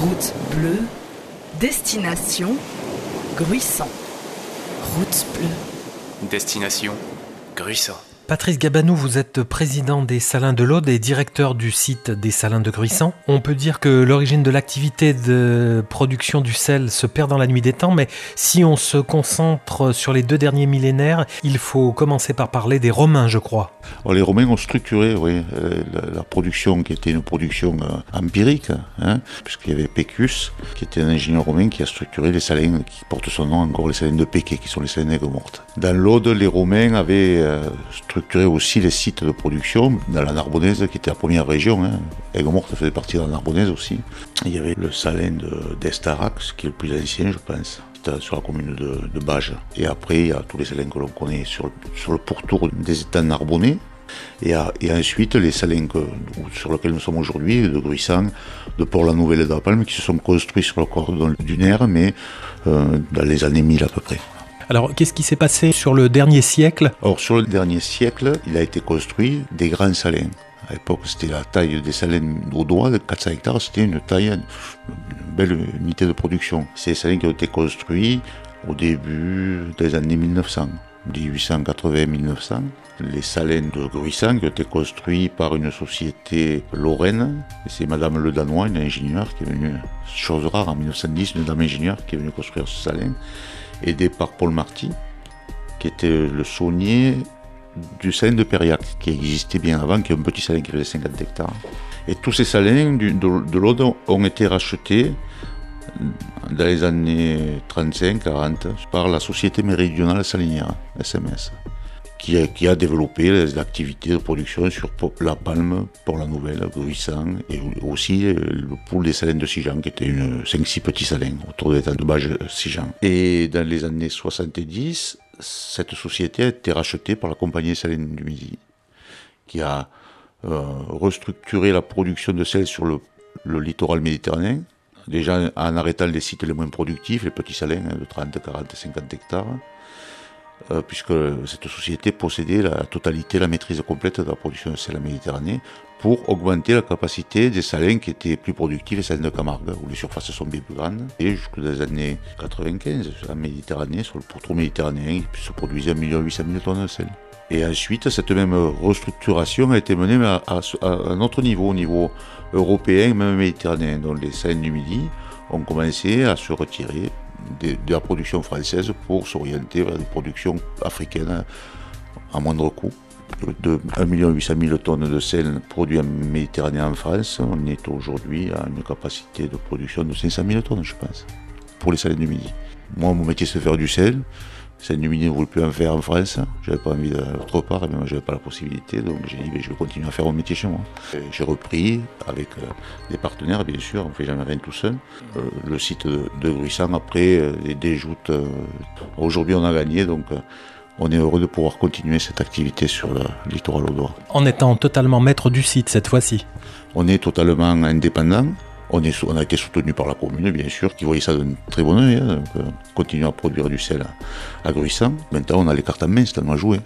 Route bleue, destination Gruissant. Route bleue. Destination Gruissant. Patrice Gabanou, vous êtes président des Salins de l'Aude et directeur du site des Salins de Gruissant. On peut dire que l'origine de l'activité de production du sel se perd dans la nuit des temps, mais si on se concentre sur les deux derniers millénaires, il faut commencer par parler des Romains, je crois. les Romains ont structuré oui, euh, la, production qui était une production euh, empirique, hein, puisqu'il y avait Pécus, qui était un ingénieur romain qui a structuré les salins qui portent son nom encore, les salins de Péquet, qui sont les salins mortes. Dans l'Aude, les Romains avaient euh, structuré structuré aussi les sites de production dans la Narbonnaise, qui était la première région. Hein. Aigues-Mortes faisait partie de la Narbonnaise aussi. Il y avait le salin d'Estarax, qui est le plus ancien, je pense sur la commune de, de Bage. Et après, il y a tous les salins que l'on connaît sur, le pourtour des états narbonnais. Et, ensuite, les salins sur lesquels nous sommes aujourd'hui, de Gruissant, de Port-la-Nouvelle et de la Palme, qui se sont construits sur le cordon dunaire, mais euh, dans les années 1000 à peu près. Alors, qu'est-ce qui s'est passé sur le dernier siècle? Alors, sur le dernier siècle, il a été construit des grands salins. À l'époque, c'était la taille des salins au doigt, de 400 hectares, c'était une taille, une belle unité de production. Ces salins qui ont été construits au début des années 1900. 1880-1900, les salins de Gruissant qui ont été construits par une société lorraine. C'est Madame Le Danois, une ingénieure qui est venue, chose rare en 1910, une dame ingénieure qui est venue construire ce salin aidé par Paul Marty, qui était le saunier du salin de Périac, qui existait bien avant, qui est un petit salin qui faisait 50 hectares. Et tous ces salins de, de l'Aude ont été rachetés dans les années 35-40 par la Société Méridionale Salinière, SMS qui a, développé les activités de production sur La Palme, pour la Nouvelle, Gruissant, et aussi euh, le pool des salins de Sijan, qui était une 5-6 petits salins autour de l'état de Sijan. Et dans les années 70, cette société a été rachetée par la compagnie Salines du Midi, qui a euh, restructuré la production de sel sur le, littoral méditerranéen, déjà en arrêtant les sites les moins productifs, les petits salins hein, de 30, 40, 50 hectares, euh, puisque cette société possédait la totalité, la maîtrise complète de la production de sel en Méditerranée, pour augmenter la capacité des salins qui étaient plus productifs, les salins de Camargue, où les surfaces sont bien plus grandes. Et jusqu'aux années 95, en Méditerranée, sur le pourtour méditerranéen, il se produisait 1 800 000 tonnes de sel. Et ensuite, cette même restructuration a été menée à, un autre niveau, au niveau européen, même méditerranéen, dont les salins du Midi ont commencé à se retirer de, la production française pour s'orienter vers des productions africaines à moindre coût. De 1 800 000 tonnes de sel produits en Méditerranée en France, on est aujourd'hui à une capacité de production de 500 000 tonnes, je pense, pour les salins du Midi. Moi, mon métier, c'est faire du sel. C'est une ne voulait plus en faire en France. J'avais pas envie d'autre part, mais j'avais pas la possibilité. Donc j'ai dit, ben, je vais continuer à faire mon métier chez moi. J'ai repris avec euh, des partenaires, bien sûr. On fait jamais rien tout seul. Euh, le site de, de après, euh, des joutes. Aujourd'hui, on a gagné, donc on est heureux de pouvoir continuer cette activité sur le littoral audois. En étant totalement maître du site cette fois-ci On est totalement indépendant. On, a été soutenu par la commune, bien sûr, qui voyait ça d'un très bon oeil. Hein, euh, continuer à produire du sel à. Maintenant, on a les cartes en main, c'est tellement joué.